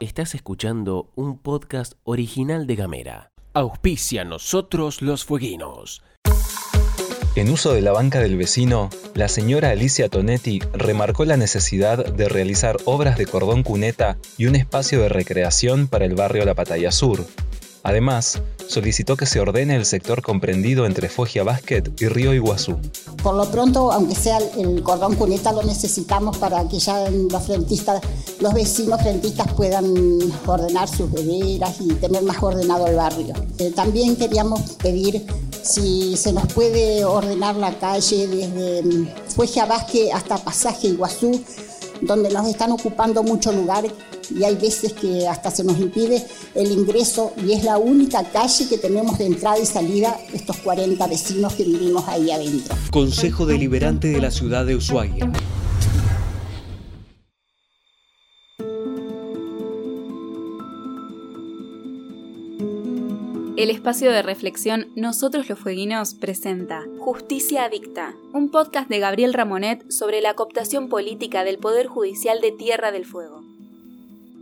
Estás escuchando un podcast original de Gamera. Auspicia nosotros los fueguinos. En uso de la banca del vecino, la señora Alicia Tonetti remarcó la necesidad de realizar obras de cordón cuneta y un espacio de recreación para el barrio La Pataya Sur. Además, solicitó que se ordene el sector comprendido entre Foggia Basket y Río Iguazú. Por lo pronto, aunque sea el cordón cuneta, lo necesitamos para que ya los frentistas, los vecinos frentistas puedan ordenar sus bederas y tener más ordenado el barrio. Eh, también queríamos pedir si se nos puede ordenar la calle desde mm, Foggia Basket hasta Pasaje Iguazú, donde nos están ocupando mucho lugar y hay veces que hasta se nos impide el ingreso y es la única calle que tenemos de entrada y salida estos 40 vecinos que vivimos ahí adentro. Consejo Deliberante de la Ciudad de Ushuaia. El espacio de reflexión Nosotros los Fueguinos presenta Justicia Adicta, un podcast de Gabriel Ramonet sobre la cooptación política del Poder Judicial de Tierra del Fuego.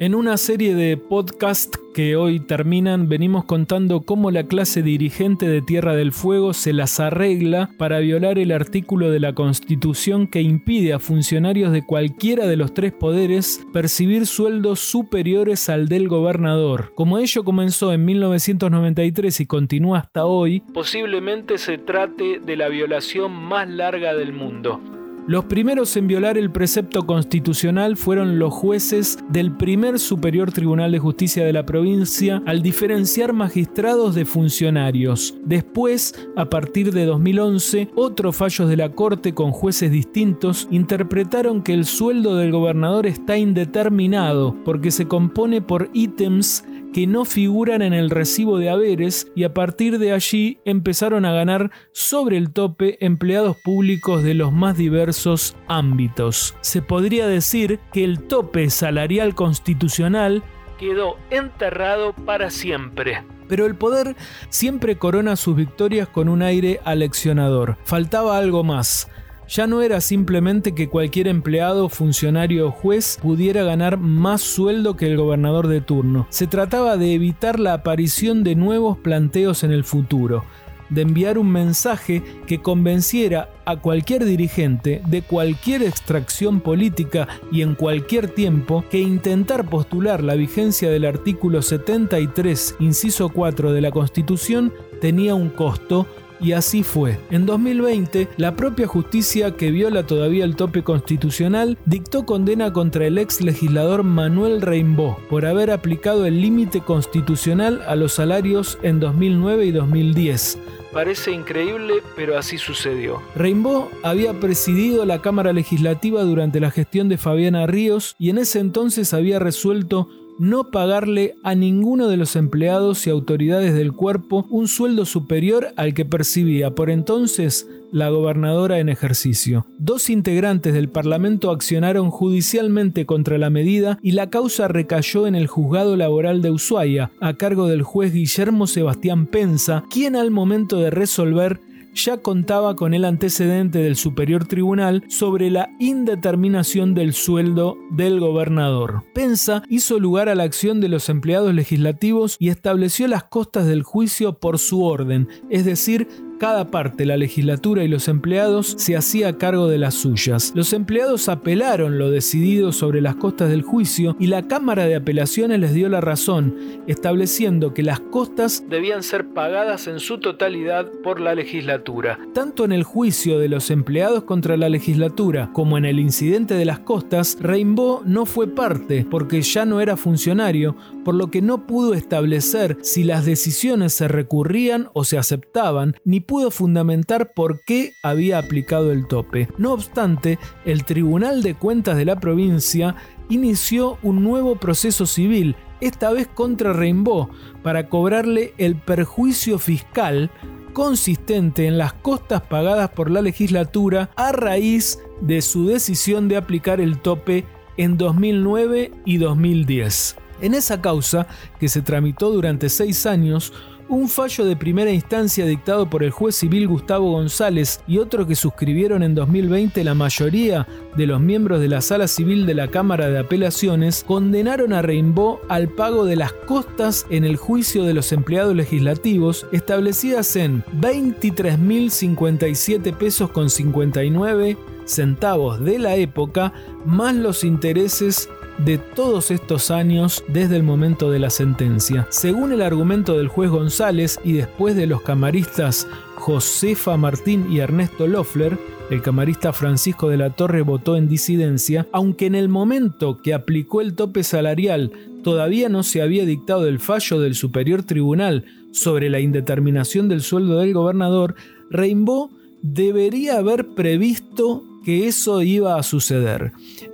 En una serie de podcasts que hoy terminan, venimos contando cómo la clase dirigente de Tierra del Fuego se las arregla para violar el artículo de la Constitución que impide a funcionarios de cualquiera de los tres poderes percibir sueldos superiores al del gobernador. Como ello comenzó en 1993 y continúa hasta hoy, posiblemente se trate de la violación más larga del mundo. Los primeros en violar el precepto constitucional fueron los jueces del primer Superior Tribunal de Justicia de la provincia al diferenciar magistrados de funcionarios. Después, a partir de 2011, otros fallos de la Corte con jueces distintos interpretaron que el sueldo del gobernador está indeterminado porque se compone por ítems que no figuran en el recibo de haberes y a partir de allí empezaron a ganar sobre el tope empleados públicos de los más diversos ámbitos. Se podría decir que el tope salarial constitucional quedó enterrado para siempre. Pero el poder siempre corona sus victorias con un aire aleccionador. Faltaba algo más ya no era simplemente que cualquier empleado, funcionario o juez pudiera ganar más sueldo que el gobernador de turno. Se trataba de evitar la aparición de nuevos planteos en el futuro, de enviar un mensaje que convenciera a cualquier dirigente de cualquier extracción política y en cualquier tiempo que intentar postular la vigencia del artículo 73, inciso 4 de la Constitución tenía un costo y así fue. En 2020, la propia justicia que viola todavía el tope constitucional dictó condena contra el ex legislador Manuel Reimbo por haber aplicado el límite constitucional a los salarios en 2009 y 2010. Parece increíble, pero así sucedió. Reimbo había presidido la Cámara Legislativa durante la gestión de Fabiana Ríos y en ese entonces había resuelto no pagarle a ninguno de los empleados y autoridades del cuerpo un sueldo superior al que percibía por entonces la gobernadora en ejercicio. Dos integrantes del Parlamento accionaron judicialmente contra la medida y la causa recayó en el juzgado laboral de Ushuaia, a cargo del juez Guillermo Sebastián Pensa, quien al momento de resolver ya contaba con el antecedente del Superior Tribunal sobre la indeterminación del sueldo del gobernador. Pensa hizo lugar a la acción de los empleados legislativos y estableció las costas del juicio por su orden, es decir, cada parte, la legislatura y los empleados, se hacía cargo de las suyas. Los empleados apelaron lo decidido sobre las costas del juicio y la Cámara de Apelaciones les dio la razón, estableciendo que las costas debían ser pagadas en su totalidad por la legislatura. Tanto en el juicio de los empleados contra la legislatura como en el incidente de las costas, Rainbow no fue parte porque ya no era funcionario, por lo que no pudo establecer si las decisiones se recurrían o se aceptaban, ni pudo fundamentar por qué había aplicado el tope. No obstante, el Tribunal de Cuentas de la provincia inició un nuevo proceso civil, esta vez contra Rainbow, para cobrarle el perjuicio fiscal consistente en las costas pagadas por la legislatura a raíz de su decisión de aplicar el tope en 2009 y 2010. En esa causa, que se tramitó durante seis años, Un fallo de primera instancia dictado por el juez civil Gustavo González y otro que suscribieron en 2020 la mayoría de los miembros de la Sala Civil de la Cámara de Apelaciones condenaron a Rainbow al pago de las costas en el juicio de los empleados legislativos establecidas en 23.057 pesos con 59 centavos de la época más los intereses de todos estos años desde el momento de la sentencia. Según el argumento del juez González y después de los camaristas Josefa Martín y Ernesto Loeffler, el camarista Francisco de la Torre votó en disidencia, aunque en el momento que aplicó el tope salarial todavía no se había dictado el fallo del Superior Tribunal sobre la indeterminación del sueldo del gobernador, Rainbow debería haber previsto que eso iba a suceder.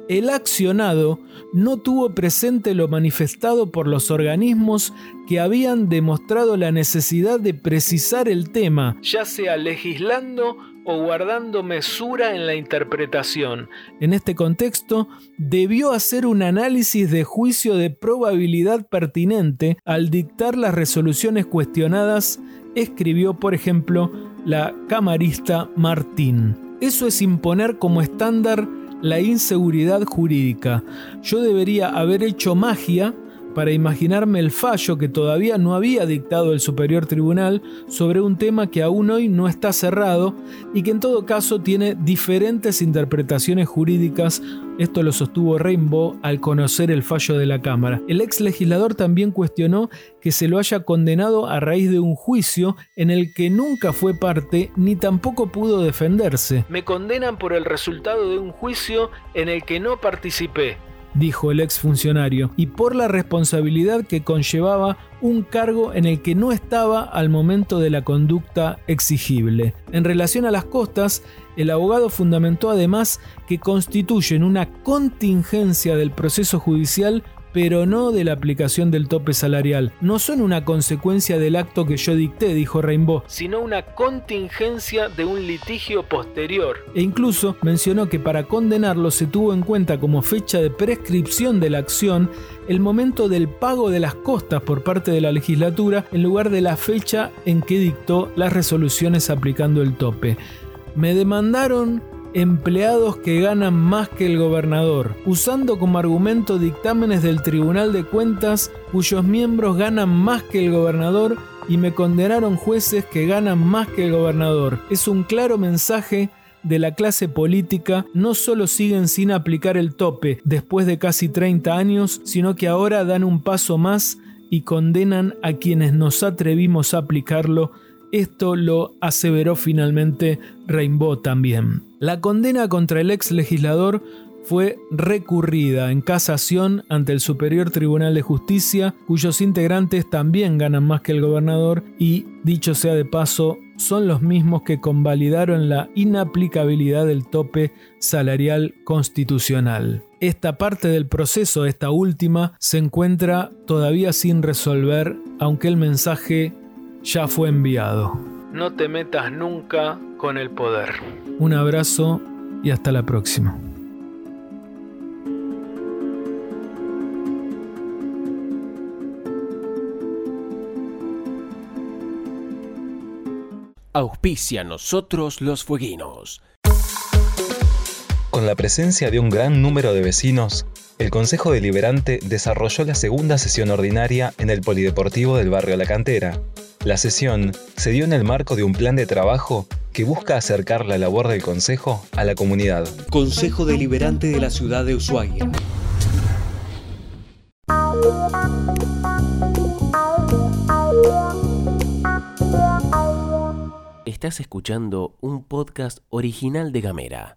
El accionado no tuvo presente lo manifestado por los organismos que habían demostrado la necesidad de precisar el tema, ya sea legislando o guardando mesura en la interpretación. En este contexto, debió hacer un análisis de juicio de probabilidad pertinente al dictar las resoluciones cuestionadas, escribió por ejemplo la camarista Martín. Eso es imponer como estándar la inseguridad jurídica. Yo debería haber hecho magia para imaginarme el fallo que todavía no había dictado el Superior Tribunal sobre un tema que aún hoy no está cerrado y que en todo caso tiene diferentes interpretaciones jurídicas. Esto lo sostuvo Rainbow al conocer el fallo de la Cámara. El ex legislador también cuestionó que se lo haya condenado a raíz de un juicio en el que nunca fue parte ni tampoco pudo defenderse. Me condenan por el resultado de un juicio en el que no participé dijo el exfuncionario, y por la responsabilidad que conllevaba un cargo en el que no estaba al momento de la conducta exigible. En relación a las costas, el abogado fundamentó además que constituyen una contingencia del proceso judicial pero no de la aplicación del tope salarial. No son una consecuencia del acto que yo dicté, dijo Rainbow, sino una contingencia de un litigio posterior. E incluso mencionó que para condenarlo se tuvo en cuenta como fecha de prescripción de la acción el momento del pago de las costas por parte de la legislatura en lugar de la fecha en que dictó las resoluciones aplicando el tope. Me demandaron empleados que ganan más que el gobernador, usando como argumento dictámenes del Tribunal de Cuentas cuyos miembros ganan más que el gobernador y me condenaron jueces que ganan más que el gobernador. Es un claro mensaje de la clase política no solo siguen sin aplicar el tope después de casi 30 años, sino que ahora dan un paso más y condenan a quienes nos atrevimos a aplicarlo esto lo aseveró finalmente Rainbow también. La condena contra el ex legislador fue recurrida en casación ante el Superior Tribunal de Justicia, cuyos integrantes también ganan más que el gobernador y, dicho sea de paso, son los mismos que convalidaron la inaplicabilidad del tope salarial constitucional. Esta parte del proceso, esta última, se encuentra todavía sin resolver, aunque el mensaje ya fue enviado. No te metas nunca con el poder. Un abrazo y hasta la próxima. Auspicia nosotros los fueguinos. Con la presencia de un gran número de vecinos, el Consejo Deliberante desarrolló la segunda sesión ordinaria en el Polideportivo del barrio La Cantera, la sesión se dio en el marco de un plan de trabajo que busca acercar la labor del Consejo a la comunidad. Consejo Deliberante de la Ciudad de Ushuaia. Estás escuchando un podcast original de Gamera.